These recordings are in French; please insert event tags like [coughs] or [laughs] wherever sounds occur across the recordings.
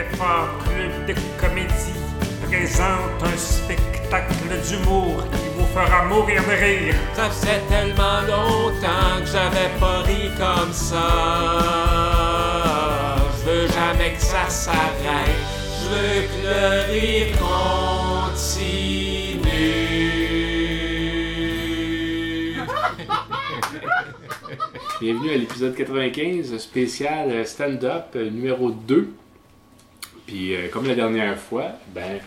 L'effort Club de comédie présente un spectacle d'humour qui vous fera mourir de rire. Ça fait tellement longtemps que j'avais pas ri comme ça. Je veux jamais que ça s'arrête. Je veux que le rire continue. [laughs] Bienvenue à l'épisode 95 spécial euh, stand-up euh, numéro 2. Puis euh, comme la dernière fois, ben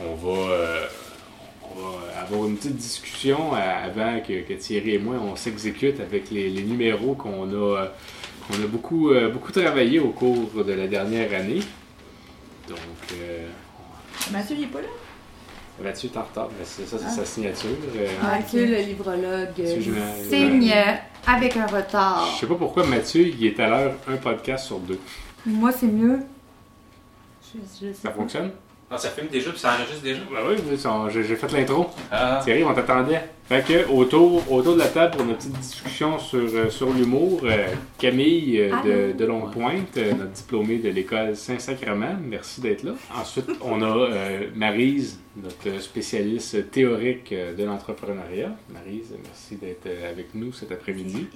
on va, euh, on va avoir une petite discussion euh, avant que, que Thierry et moi on s'exécute avec les, les numéros qu'on a, euh, qu'on a beaucoup, euh, beaucoup travaillé au cours de la dernière année. Donc euh, Mathieu, il est pas là? Mathieu est en retard, mais c'est ça, c'est sa signature. euh, Mathieu, le librologue, signe avec un retard. Je sais pas pourquoi Mathieu, il est à l'heure un podcast sur deux. Moi, c'est mieux. Je, je sais Ça fonctionne? Ah, ça filme déjà puis ça enregistre déjà? Ben oui, oui, ça- j'ai j'ai fait l'intro. Ah. Thierry, on t'attendait. Fait que, autour, autour de la table pour notre petite discussion sur, euh, sur l'humour, euh, Camille euh, de, Longue-Pointe, euh, notre diplômée de l'école Saint-Sacrement, merci d'être là. Ensuite, on a Marise, notre spécialiste théorique de l'entrepreneuriat. Marise, merci d'être avec nous cet après-midi.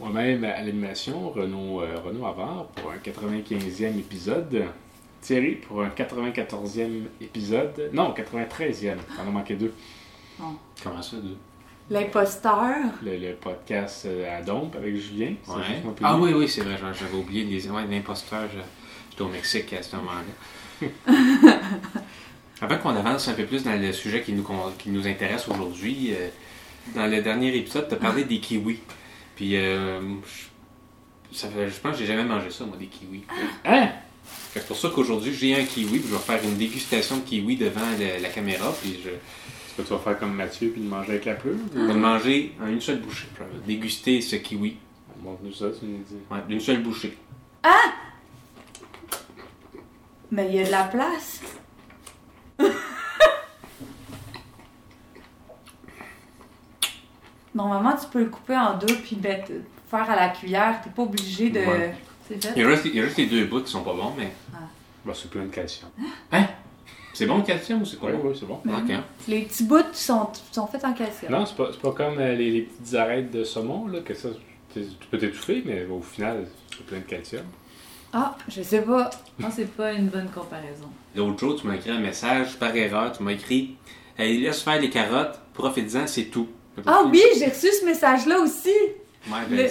Moi-même à l'animation, Renaud, Renaud Havard pour un 95e épisode. Thierry pour un 94e épisode. Non, 93e. On en a manqué deux. Comment ça, deux? L'imposteur. Le, le podcast euh, à Dompe avec Julien. Ouais. Ah oui, oui, c'est vrai, j'avais oublié les ouais, l'imposteur. je- J'étais au Mexique à ce moment-là. [laughs] Avant qu'on avance un peu plus dans le sujet qui nous, con- qui nous intéresse aujourd'hui, euh, dans le dernier épisode, tu as parlé des kiwis. Puis, euh, je, ça fait- je pense que j'ai jamais mangé ça, moi, des kiwis. Hein? C'est pour ça qu'aujourd'hui, j'ai un kiwi, puis je vais faire une dégustation de kiwi devant le- la caméra, puis je, Est-ce que tu vas faire comme Mathieu puis le manger avec la plume? je vais le manger en une seule bouchée. Je vais déguster ce kiwi Montre-nous ça, tu nous dis. ouais, d'une seule bouchée. Mais il y a de la place. [laughs] Normalement, tu peux le couper en deux puis mettre, faire à la cuillère. T'es pas obligé de. Ouais. C'est fait? Il reste, il reste les deux bouts qui sont pas bons, mais Bah, c'est plein de calcium. c'est bon le calcium ou c'est pas Oui, bon? oui, c'est bon. Les petits bouts sont, sont faits en calcium. Non, c'est pas, c'est pas comme euh, les, les petites arêtes de saumon, là, que ça, tu tu peux t'étouffer, mais au final, c'est plein de calcium. Ah, je sais pas. Non, c'est pas une bonne comparaison. L'autre jour, tu m'as écrit un message par erreur. Tu m'as écrit hey, Laisse faire les carottes, profite-en, c'est tout. Ah oui, j'ai reçu ce message-là aussi. Ouais, ben, Le-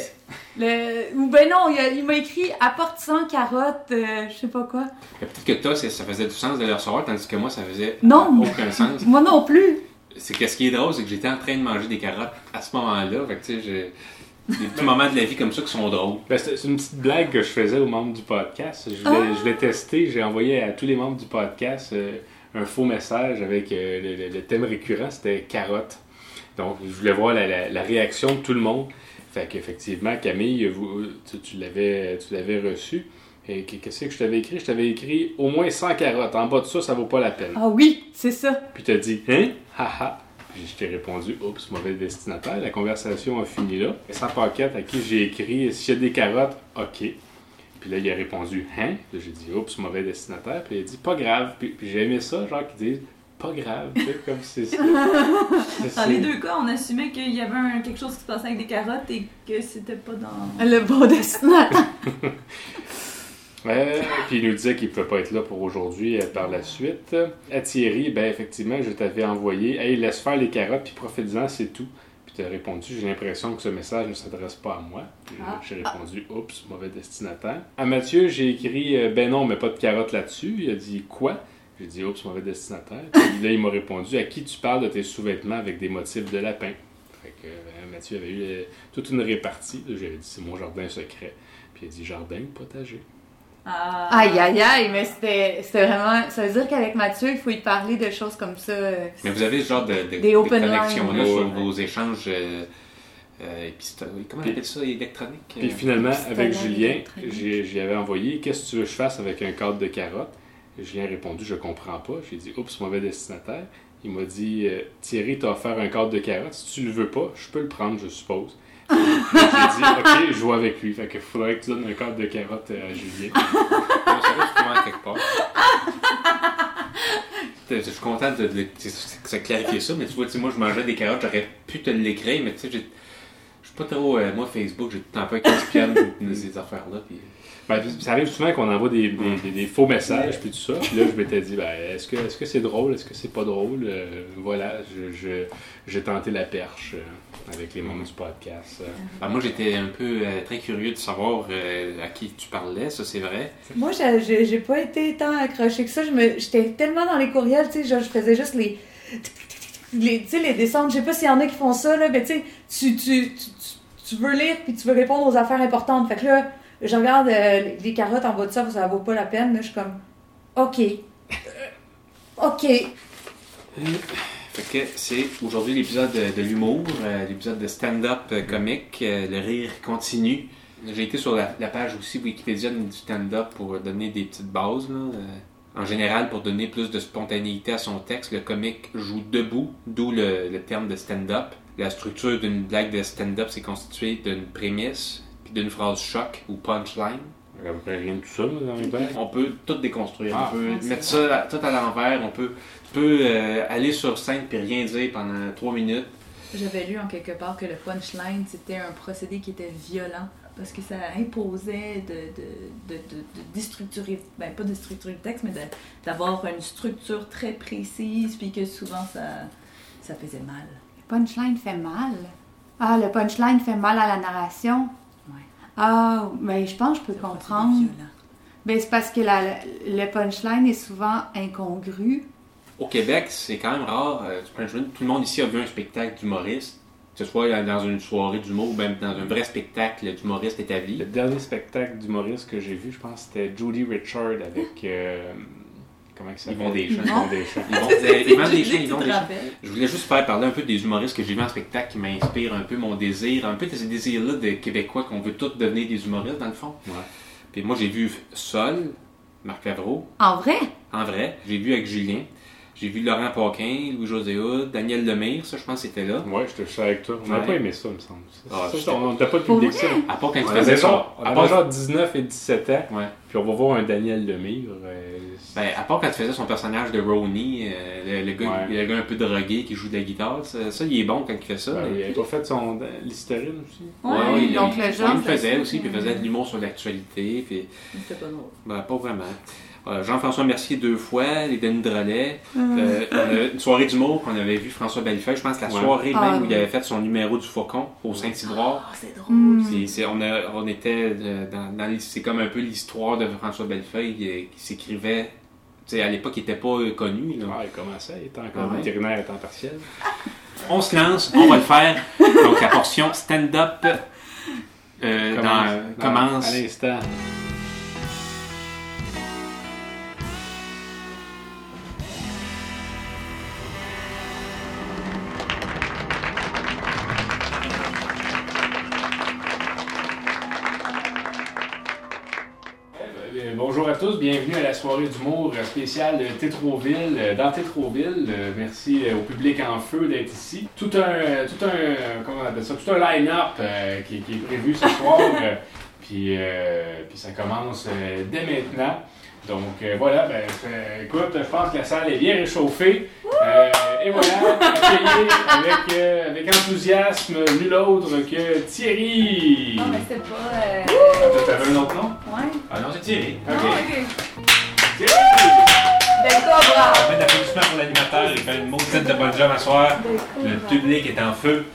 Le... Ou ben non, il, m'a écrit apporte 100 carottes, euh, je sais pas quoi. Peut-être que toi, ça faisait du sens de le recevoir, tandis que moi, ça faisait Non. aucun sens. [laughs] Moi non plus. C'est que ce qui est drôle, c'est que j'étais en train de manger des carottes à ce moment-là. Fait que, tu sais, j'ai des petits moments de la vie comme ça qui sont drôles. Ben, c'est une petite blague que je faisais aux membres du podcast. Je l'ai Ah! je l'ai testé, j'ai envoyé à tous les membres du podcast euh, un faux message avec euh, le, le- le thème récurrent, c'était carotte. Donc, je voulais voir la, la- la réaction de tout le monde. Fait qu'effectivement, Camille, vous, tu, tu l'avais tu l'avais reçu. Et qu'est-ce que je t'avais écrit? Je t'avais écrit au moins 100 carottes. En bas de ça, ça vaut pas la peine. Ah oui, c'est ça. Puis t'as dit, hein? Haha. Puis je t'ai répondu, oups, mauvais destinataire. La conversation a fini là. Et sans paquette à qui j'ai écrit, y a des carottes, ok. Puis là, il a répondu, hein? Puis j'ai dit, oups, mauvais destinataire. Puis il a dit, pas grave. Puis, puis j'ai aimé ça, genre, qu'ils disent, pas grave. Tu sais, comme c'est ça. [laughs] Dans les deux cas, on assumait qu'il y avait un- quelque chose qui se passait avec des carottes et que c'était pas dans. Le bon destinataire. [laughs] [laughs] Ouais, puis il nous disait qu'il ne pouvait pas être là pour aujourd'hui euh, par la suite. À Thierry, ben effectivement, je t'avais envoyé Hey, laisse faire les carottes, puis profite-en, c'est tout. Puis tu as répondu J'ai l'impression que ce message ne s'adresse pas à moi. Ah. j'ai répondu Oups, mauvais destinataire. À Mathieu, j'ai écrit euh, Ben non, mais pas de carottes là-dessus. Il a dit Quoi J'ai dit Oups, mauvais destinataire. Puis là, il m'a répondu À qui tu parles de tes sous-vêtements avec des motifs de lapin? Fait que euh, Mathieu avait eu euh, toute une répartie. Là, J'avais dit C'est mon jardin secret. Puis il a dit Jardin ou potager Ah. Aïe, aïe, aïe, mais c'était c'était vraiment. Ça veut dire qu'avec Mathieu, il faut y parler de choses comme ça. euh, Mais vous avez ce genre de, de, Des de open connexion-là lines. sur Ouais. vos échanges euh, euh, épisto- Comment on appelle ça Électroniques Puis euh, finalement, avec Julien, électronique. j'y avais envoyé Qu'est-ce que tu veux que je fasse avec un cadre de carottes? Julien a répondu Je comprends pas. J'ai dit Oups, mauvais destinataire. Il m'a dit euh, Thierry t'a offert un cadre de carottes. Si tu le veux pas, je peux le prendre, je suppose. J'ai dit, OK, je joue avec lui. Fait qu'il faudrait que tu donnes un cadre de carottes à Julien. [laughs] Je suis content de, de- de- que ça mais tu vois, moi je mangeais des carottes, j'aurais pu te l'écrire, mais tu sais, je suis pas trop. euh, moi, Facebook, j'ai tout le temps peur qu'ils ces affaires-là. Puis... Ben, ça arrive souvent qu'on envoie des, des- des- des faux messages, puis tout ça. Puis là, je m'étais dit, ben, est-ce que est-ce que c'est drôle, est-ce que c'est pas drôle? Euh, voilà, je- je- j'ai tenté la perche euh, avec les membres du podcast. euh. Ben, moi, j'étais un peu euh, très curieux de savoir euh, à qui tu parlais, ça c'est vrai. Moi, j'ai- j'ai j'ai pas été tant accrochée que ça. Je me- J'étais tellement dans les courriels, tu sais, genre, je faisais juste les. Les les descentes. Je sais pas s'il y en a qui font ça, là, mais tu tu, tu, tu, veux lire puis tu veux répondre aux affaires importantes. Fait que là, je regarde euh, les- carottes en bas de ça, ça vaut pas la peine. Là, je suis comme, OK. Euh, OK. Fait que c'est aujourd'hui l'épisode de, l'humour, euh, l'épisode de stand-up euh, comique, euh, le rire continue. J'ai été sur la, la page aussi Wikipédia du stand-up pour donner des petites bases. là. En général, pour donner plus de spontanéité à son texte, le comique joue debout, d'où le, le terme de stand-up. La structure d'une blague de stand-up, c'est constitué d'une prémisse, puis d'une phrase choc ou punchline. Il y a à peu près rien de tout ça là. On peut tout déconstruire. Ah, on peut ouais, c'est mettre ça à- tout à l'envers. On peut, euh, aller sur scène puis rien dire pendant trois minutes. J'avais lu en quelque part que le punchline, c'était un procédé qui était violent parce que ça imposait de, de, de, de, de déstructurer, ben pas de structurer le texte, mais de- d'avoir une structure très précise, puis que souvent ça, ça faisait mal. Le punchline fait mal. Ah, le punchline fait mal à la narration. Ouais. Ah, mais je pense que je peux comprendre. Ben, c'est parce que la- le punchline est souvent incongru. Au Québec, c'est quand même rare. euh, tout le monde ici a vu un spectacle d'humoriste, que ce soit dans une soirée d'humour ou même dans un vrai spectacle d'humoriste établi. Le dernier spectacle d'humoriste que j'ai vu, je pense, c'était Judy Richard avec. euh, comment il s'appelle? Yvon Deschamps. Yvon Deschamps. Ils vont, euh, ils vendent des chiens, Tu ils te vendent des chiens. rappelles? Je voulais juste faire parler un peu des humoristes que j'ai vus en spectacle qui m'inspirent un peu mon désir, un peu de ces désirs-là des Québécois qu'on veut tous devenir des humoristes dans le fond. Ouais. Puis moi j'ai vu Sol, Marc Favreau, En vrai? en vrai. J'ai vu avec Julien. J'ai vu Laurent Paquin, Louis-José Daniel Lemire, ça je pense que c'était là. Ouais, je te suis avec toi. On n'a Ouais. pas aimé ça, il me semble. Ah, Ça, j'étais- on n'a pas de public ça. À part quand il faisait on à part- genre 19 et 17 ans, Ouais. puis on va voir un Daniel Lemire. euh, Ben, à part quand tu faisais son personnage de Ronnie, euh, le, le gars, Ouais. le gars un peu drogué qui joue de la guitare, ça, ça, il est bon quand il fait ça. ben, mais- il avait pas fait son l'hystérine aussi. Ouais, Ouais, il- donc il, le il genre, le faisait aussi, ça. puis il faisait de l'humour sur l'actualité, puis C'était pas drôle. ben, pas vraiment. Euh, Jean-François Mercier deux fois, les Denis Drolet. Mm. Euh, une soirée d'humour qu'on avait vu François Bellefeuille, je pense la Ouais. soirée Ah, même où il oui. avait fait son numéro du faucon au Saint-Ivoire. Oh, c'est drôle. C'est- c'est- on, a- on était euh, dans, dans les- c'est comme un peu l'histoire de François Bellefeuille qui s'écrivait. Tu sais, à l'époque, il était pas euh, connu. là. Ah, il commençait, il était encore Ouais. vétérinaire à temps partiel. On se lance, on va le faire. Donc la portion stand-up euh, dans- commence. À l'instant. Bonjour à tous, bienvenue à la soirée d'humour spéciale Tétroville, euh, dans Tétroville. Euh, Merci euh, au public en feu d'être ici. Tout un, tout un, comment on appelle ça, tout un line-up euh, qui, qui est prévu ce soir. [laughs] puis, euh, puis ça commence euh, dès maintenant. Donc voilà, ben, écoute, je pense que la salle est bien réchauffée. Et voilà, accueilli avec, euh, avec enthousiasme nul autre que Thierry. Non, mais c'était pas. Euh... Tu avais un autre nom? Ouais. Ah non, c'est Thierry. Non, Ok. ok. Thierry! Des cobras! Un peu d'applaudissements pour l'animateur, il fait une maudite de bonne job à soir. Le public est en feu.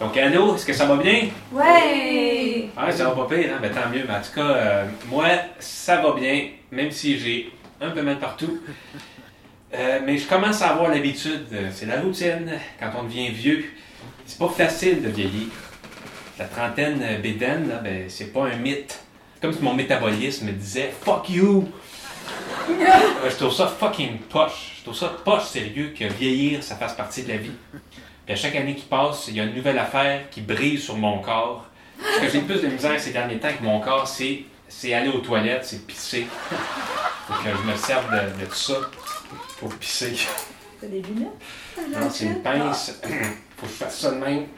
Donc, allô, est-ce que ça va bien? Ouais! Ah, ça va pas pire, hein? Ben, tant mieux. Mais en tout cas, euh, moi, ça va bien, même si j'ai un peu mal partout. Euh, mais je commence à avoir l'habitude. euh, C'est la routine. Quand on devient vieux, c'est pas facile de vieillir. La trentaine euh, bédaine, là, ben, c'est pas un mythe. Comme si mon métabolisme me disait Fuck you! [laughs] Euh, je trouve ça fucking poche. Je trouve ça poche sérieux que vieillir, ça fasse partie de la vie. Puis à chaque année qui passe, il y a une nouvelle affaire qui brise sur mon corps. Ce que j'ai le plus de misère ces derniers temps avec mon corps, c'est, c'est aller aux toilettes, c'est pisser. Faut que je me serve de, de tout ça pour pisser. T'as des lunettes? Non, c'est une pince. [coughs] Faut que je fasse ça de même. [coughs]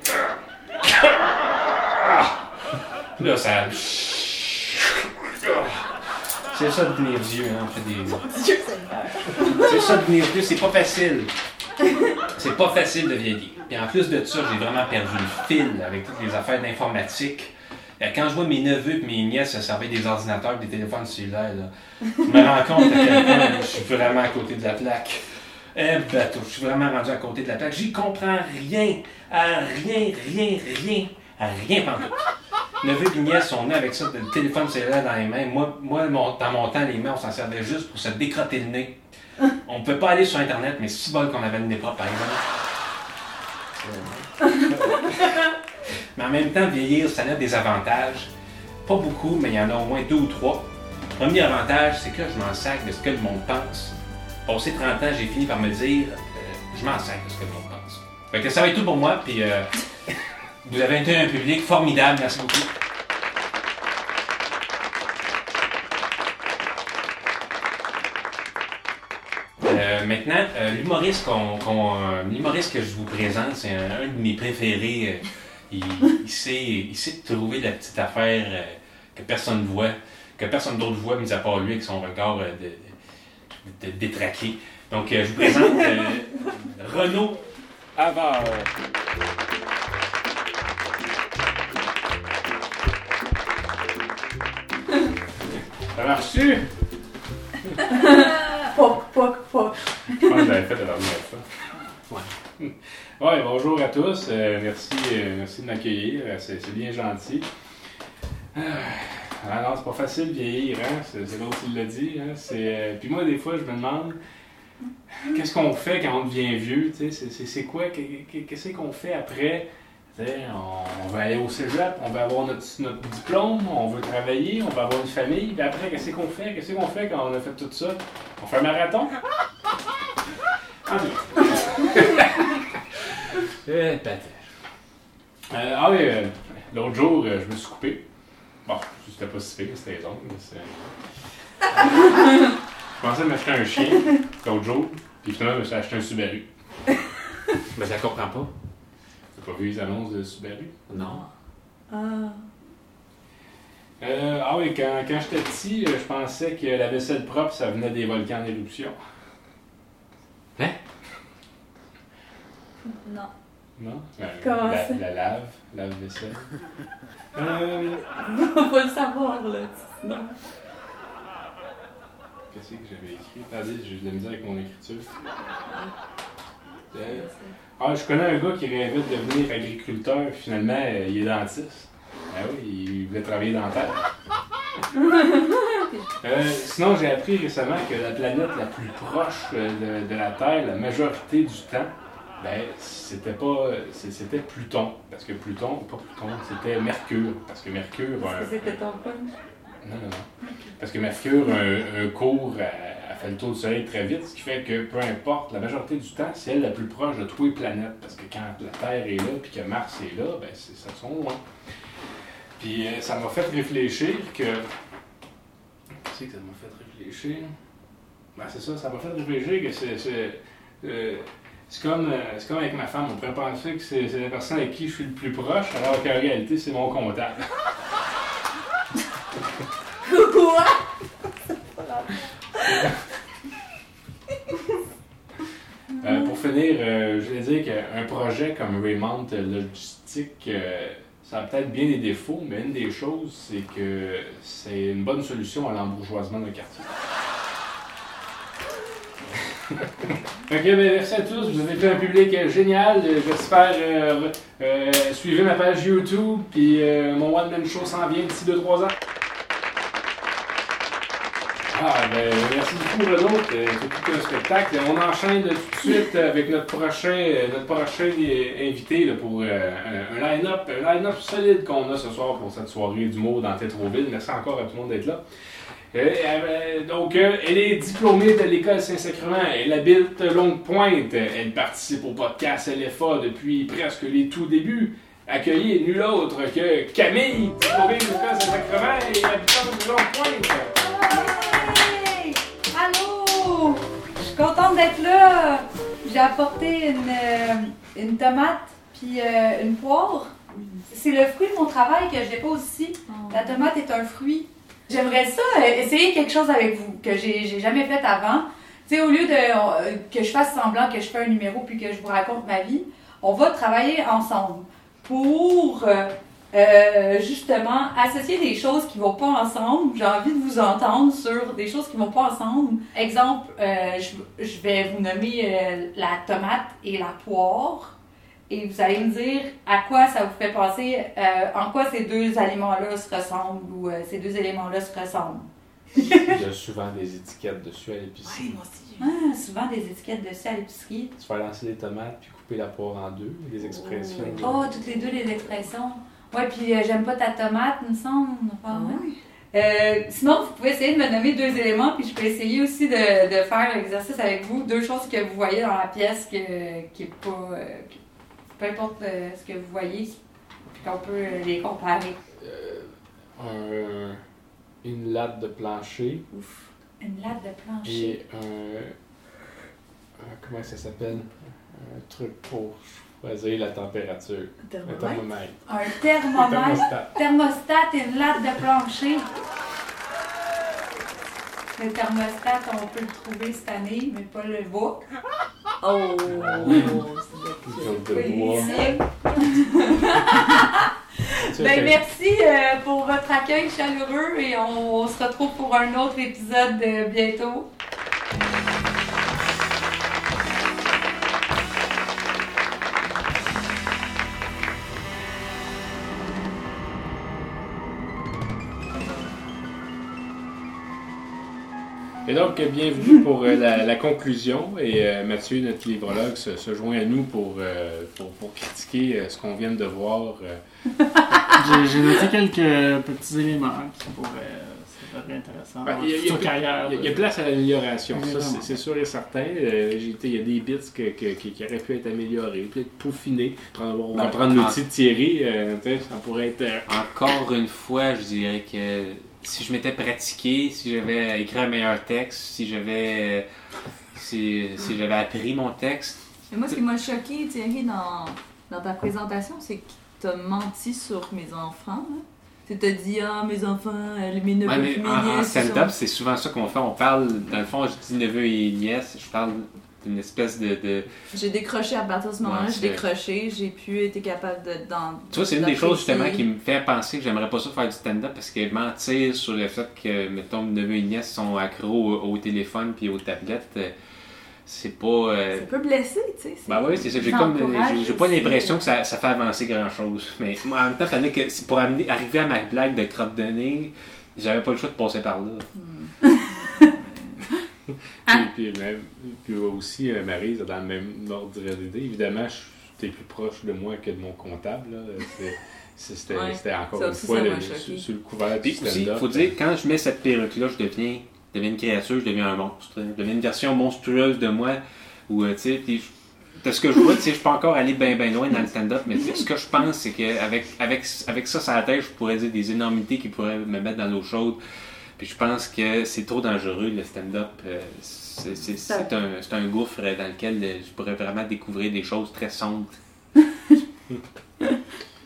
Là, ça. [coughs] C'est ça de devenir vieux, hein, on fait des. C'est ça de devenir vieux, c'est pas facile. C'est pas facile de vieillir. Puis en plus de ça, j'ai vraiment perdu le fil avec toutes les affaires d'informatique. Euh, Quand je vois mes neveux et mes nièces se servir des ordinateurs et des téléphones cellulaires, je me rends compte à quel point je suis vraiment à côté de la plaque. Eh bateau, je suis vraiment rendu à côté de la plaque. J'y comprends rien, à rien, rien, rien, à rien pantoute. Neveux et nièces sont nés avec ça, le téléphone cellulaire dans les mains. Moi, moi dans mon temps, les mains, on s'en servait juste pour se décrotter le nez. On ne peut pas aller sur Internet, mais si bol qu'on avait le nez propre, par exemple. Mais en même temps, vieillir, ça a des avantages. Pas beaucoup, mais il y en a au moins deux ou trois. Premier avantage, c'est que je m'en sac de ce que le monde pense. Passé 30 ans, j'ai fini par me dire, euh, je m'en sac de ce que le monde pense. Fait que ça va être tout pour moi, puis euh, [laughs] vous avez été un public formidable, merci beaucoup. Euh, maintenant, euh, l'humoriste euh, l'humoriste que je vous présente, c'est un de mes préférés. Il, il sait, il sait trouver la petite affaire euh, que personne ne voit, que personne d'autre voit, mis à part lui avec son regard euh, de, de- de- détraqué. Donc, euh, je vous présente euh, [laughs] Renaud Havard. Ça marche-tu? Poc, poc, poc. Je pense que j'avais fait la dernière fois. Ouais. Ouais, bonjour à tous. Euh, merci, euh, merci de m'accueillir. Euh, C'est bien gentil. Ah, c'est pas facile de vieillir, hein? C'est l'autre qui l'a dit. Puis moi, des fois, je me demande qu'est-ce qu'on fait quand on devient vieux? C'est c'est- quoi? Qu'est- qu'est- Qu'est-ce qu'on fait après? On, va aller au cégep, on va avoir notre, notre diplôme, on veut travailler, on va avoir une famille. Puis après, qu'est-ce qu'on fait? Qu'est-ce qu'on fait quand on a fait tout ça? On fait un marathon? Ah, [laughs] Eh, patate. Euh, ah oui, euh, l'autre jour, euh, je me suis coupé. Bon, c'était pas si pire, c'était les ongles. mais c'est- je pensais m'acheter un chien l'autre jour, puis finalement, je me suis acheté un Subaru. Mais ça comprend pas. T'as pas vu les annonces de Subaru? Non. Ah. Euh, ah oui, quand, quand j'étais petit, euh, je pensais que la vaisselle propre, ça venait des volcans en éruption. Non. Non? Comment la, ça? la lave, lave-vaisselle. [laughs] Euh, Faut le savoir, là. Sinon. Qu'est-ce que j'avais écrit? Attendez, j'ai de la misère avec mon écriture. Euh, Ah, je connais un gars qui rêvait de devenir agriculteur, finalement, euh, il est dentiste. Ah oui, il voulait travailler dans la terre. [laughs] Euh, sinon, j'ai appris récemment que la planète la plus proche euh, de, de la Terre, la majorité du temps, ben, c'était pas. c'est- C'était Pluton. Parce que Pluton, pas Pluton, c'était Mercure. Parce que Mercure. a que c'était ton punch? non, non, non. Parce que Mercure, un, un cours, elle fait le tour du Soleil très vite, ce qui fait que peu importe, la majorité du temps, c'est elle la plus proche de toutes les planètes. Parce que quand la Terre est là, puis que Mars est là, ben c'est, ça sont loin. Puis euh, ça m'a fait réfléchir que. Qu'est-ce que ça m'a fait réfléchir? Ben c'est ça, ça m'a fait réfléchir que c'est. C'est, comme, euh, comme avec ma femme, on pourrait penser que c'est, c'est la personne avec qui je suis le plus proche, alors qu'en réalité, c'est mon comptable. Quoi? Euh, pour finir, euh, je voulais dire qu'un projet comme Raymond Logistique, euh, ça a peut-être bien des défauts, mais une des choses, c'est que c'est une bonne solution à l'embourgeoisement d'un quartier. [laughs] ok, ben merci à tous. Vous avez fait un public euh, génial. Euh, J'espère euh, euh, suivez ma page YouTube, puis mon One Man Show s'en vient d'ici 2-3 ans. Ah, ben, merci beaucoup, Renaud. C'est tout un spectacle. On enchaîne tout de suite avec notre prochain, notre prochain invité pour un, line-up un line-up solide qu'on a ce soir pour cette soirée d'humour dans Tétroville. Merci encore à tout le monde d'être là. Euh, euh, donc, euh, elle est diplômée de l'école Saint-Sacrement. Elle habite Longue-Pointe. Elle participe au podcast LFA depuis presque les tout débuts. Accueillie nul autre que Camille, diplômée de l'école Saint-Sacrement et habitante de Longue-Pointe. Hey! Allô! Je suis contente d'être là. J'ai apporté une, une tomate puis euh, une poire. fruit. C'est le fruit de mon travail que je dépose ici. La tomate est un fruit. J'aimerais ça, euh, essayer quelque chose avec vous que j'ai jamais fait avant. Tu sais, au lieu de euh, que je fasse semblant que je fais un numéro puis que je vous raconte ma vie, on va travailler ensemble pour euh, justement associer des choses qui vont pas ensemble. J'ai envie de vous entendre sur des choses qui vont pas ensemble. Exemple, je, je vais vous nommer la tomate et la poire. Et vous allez me dire à quoi ça vous fait penser, euh, en quoi ces deux aliments-là se ressemblent ou euh, ces deux éléments-là se ressemblent. Il y a souvent des étiquettes dessus à l'épicerie. moi aussi. Ah, souvent des étiquettes dessus à l'épicerie. Tu fais lancer les tomates puis couper la poire en deux, des expressions. Oh, toutes les deux les expressions. Ouais, puis euh, j'aime pas ta tomate, il me semble. enfin, Ah. Euh, sinon, vous pouvez essayer de me nommer deux éléments, puis je peux essayer aussi de, de faire l'exercice avec vous. Deux choses que vous voyez dans la pièce que, qui est pas. euh, peu importe euh, ce que vous voyez, puis qu'on peut euh, les comparer. Euh, un- une latte de plancher Ouf. Une latte de plancher. et un, un- comment ça s'appelle? Un truc pour choisir la température un Thermomètre? thermomètre Un un thermomètre. thermostat Thermostat et une latte de plancher. Le thermostat, on peut le trouver cette année, mais pas le bois. Oh, sais, [laughs] Ben, merci euh, pour votre accueil chaleureux et on, on se retrouve pour un autre épisode euh, bientôt. Et donc, bienvenue pour euh, la, la conclusion. Et euh, Mathieu, notre livrologue, se, se joint à nous pour, euh, pour, pour critiquer euh, ce qu'on vient de voir. euh. [laughs] J'ai noté quelques petits éléments qui pourraient euh, être intéressants Ben, il y a- il y a carrière. Il y place à l'amélioration, ça c'est sûr et certain. Euh, il y a des bits que- que- qui, qui auraient pu être améliorés, peut-être peaufinés. Prendre- On va Ben, prendre l'outil de Thierry, euh, ça pourrait être. euh, Encore une fois, je dirais que si je m'étais pratiqué, si j'avais écrit un meilleur texte, si j'avais si, si j'avais appris mon texte, Mais moi, ce qui m'a choqué, Thierry, dans, dans ta présentation, c'est que t'as menti sur mes enfants. là. Tu t'as dit, ah, mes enfants, euh, mes neveux, Ouais, mais mes en, en nièces, ils stand-up, c'est souvent ça qu'on fait. On parle, dans le fond, je dis neveu et nièce, je parle d'une espèce de. de- J'ai décroché à partir de ce moment-là, Ouais, j'ai décroché, j'ai pu été capable de. Dans, Tu vois, c'est une des choses justement qui me fait penser que j'aimerais pas ça faire du stand-up parce que mentir sur le fait que, mettons, mes neveux et nièces sont accros au, au téléphone puis aux tablettes, euh, c'est pas. euh, Ça peut blesser, tu sais. c'est- Ben oui, c'est ça. J'ai comme j'ai pas l'impression que ça, ça fait avancer grand chose. [laughs] Mais moi, en même temps, fallait que pour amener, arriver à ma blague de crotte de nez, j'avais pas le choix de passer par là. [laughs] Ah. Puis, puis même- puis aussi, euh, Marie, dans le même ordre d'idée. Évidemment, tu es plus proche de moi que de mon comptable. là. C'était Ouais, c'était encore ça une aussi, fois le- sur, sur le couvert du Puis aussi, stand-up. faut dire, quand je mets cette perruque-là, je deviens, je deviens une créature, je deviens un monstre. Je deviens une version monstrueuse de moi. Ou, euh, tu sais, puis de ce que je vois, tu sais, je peux encore aller bien, bien loin dans le stand-up, mais ce que je pense, c'est qu'avec avec, avec ça sur la tête, je pourrais dire des énormités qui pourraient me mettre dans l'eau chaude. Puis je pense que c'est trop dangereux, le stand-up. Euh, c'est un, un gouffre dans lequel euh, je pourrais vraiment découvrir des choses très sombres. [laughs]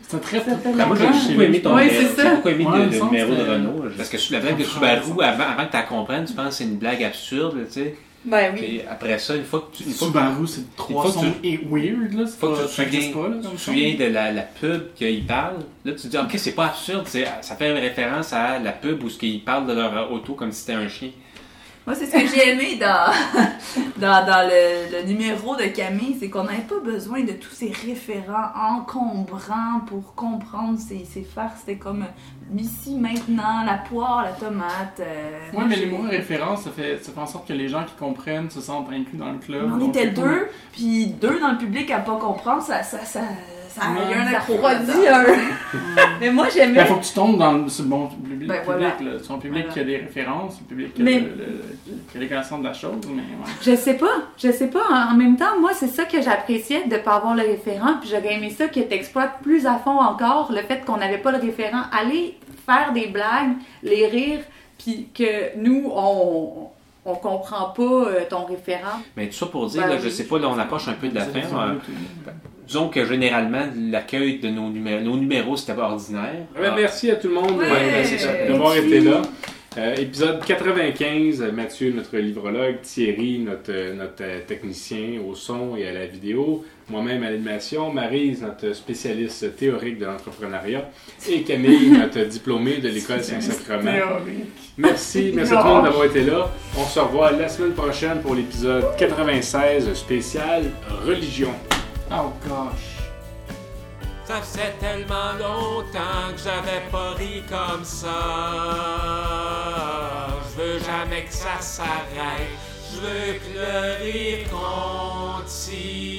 C'est très Ça fait Ben, moi, j'ai beaucoup aimé ton Ouais, numéro- c'est ça. j'ai beaucoup aimé Ouais, le, il me le semble numéro que de Renault. Parce que la blague de Subaru, avant, avant que tu la comprennes, tu penses que c'est une blague absurde, tu sais. Ben oui. Puis après ça, une fois que tu, une fois que Subaru, c'est trois faut que sons tu- et weird, là. Faut que tu te souviens, tu de la, la pub qu'il parle, là tu te dis, ok, c'est pas absurde, ça fait référence à la pub où ce qu'ils parlent de leur auto comme si c'était un chien. Moi, c'est ce que j'ai aimé dans, [laughs] dans, dans le, le numéro de Camille, c'est qu'on n'avait pas besoin de tous ces référents encombrants pour comprendre ces, ces farces. C'était comme ici, maintenant, la poire, la tomate. euh, moi, mais les mots références, ça fait, ça fait en sorte que les gens qui comprennent se sentent inclus dans le club. On était deux, puis deux dans le public à pas comprendre, ça, ça, ça, ça, il y a un Ça accro refroidit un. Mais moi, j'aimais. Ben, faut que tu tombes dans le, sur le bon public. Ben, public, voilà. là. Sur un public Voilà. qui a des références, un public qui a, Mais- le- le- qui a les connaissances de la chose, mais ouais. Je sais pas, je sais pas. En même temps, moi, c'est ça que j'appréciais de pas avoir le référent. Puis j'aurais aimé ça que t'exploites plus à fond encore le fait qu'on n'avait pas le référent. Aller faire des blagues, les rire, puis que nous, on, on comprend pas euh, ton référent. Mais tout ça pour dire, Ben là, je sais pas, là, on approche un peu de la fin. Disons que généralement, l'accueil de nos numéros, nos numéros c'était pas ordinaire. Ah. merci à tout le monde Ouais, d'avoir été là. Euh, épisode 95, euh, Mathieu, notre livrologue, Thierry, notre, euh, notre technicien au son et à la vidéo, moi-même à l'animation, Maryse, notre spécialiste théorique de l'entrepreneuriat, et Camille, [laughs] notre diplômée de l'école Saint-Sacrement. Merci, merci à tout le monde d'avoir été là. On se revoit la semaine prochaine pour l'épisode 96 spécial Religion. Oh gosh. Ça faisait tellement longtemps que j'avais pas ri comme ça. Je veux jamais que ça s'arrête. Je veux que le rire continue.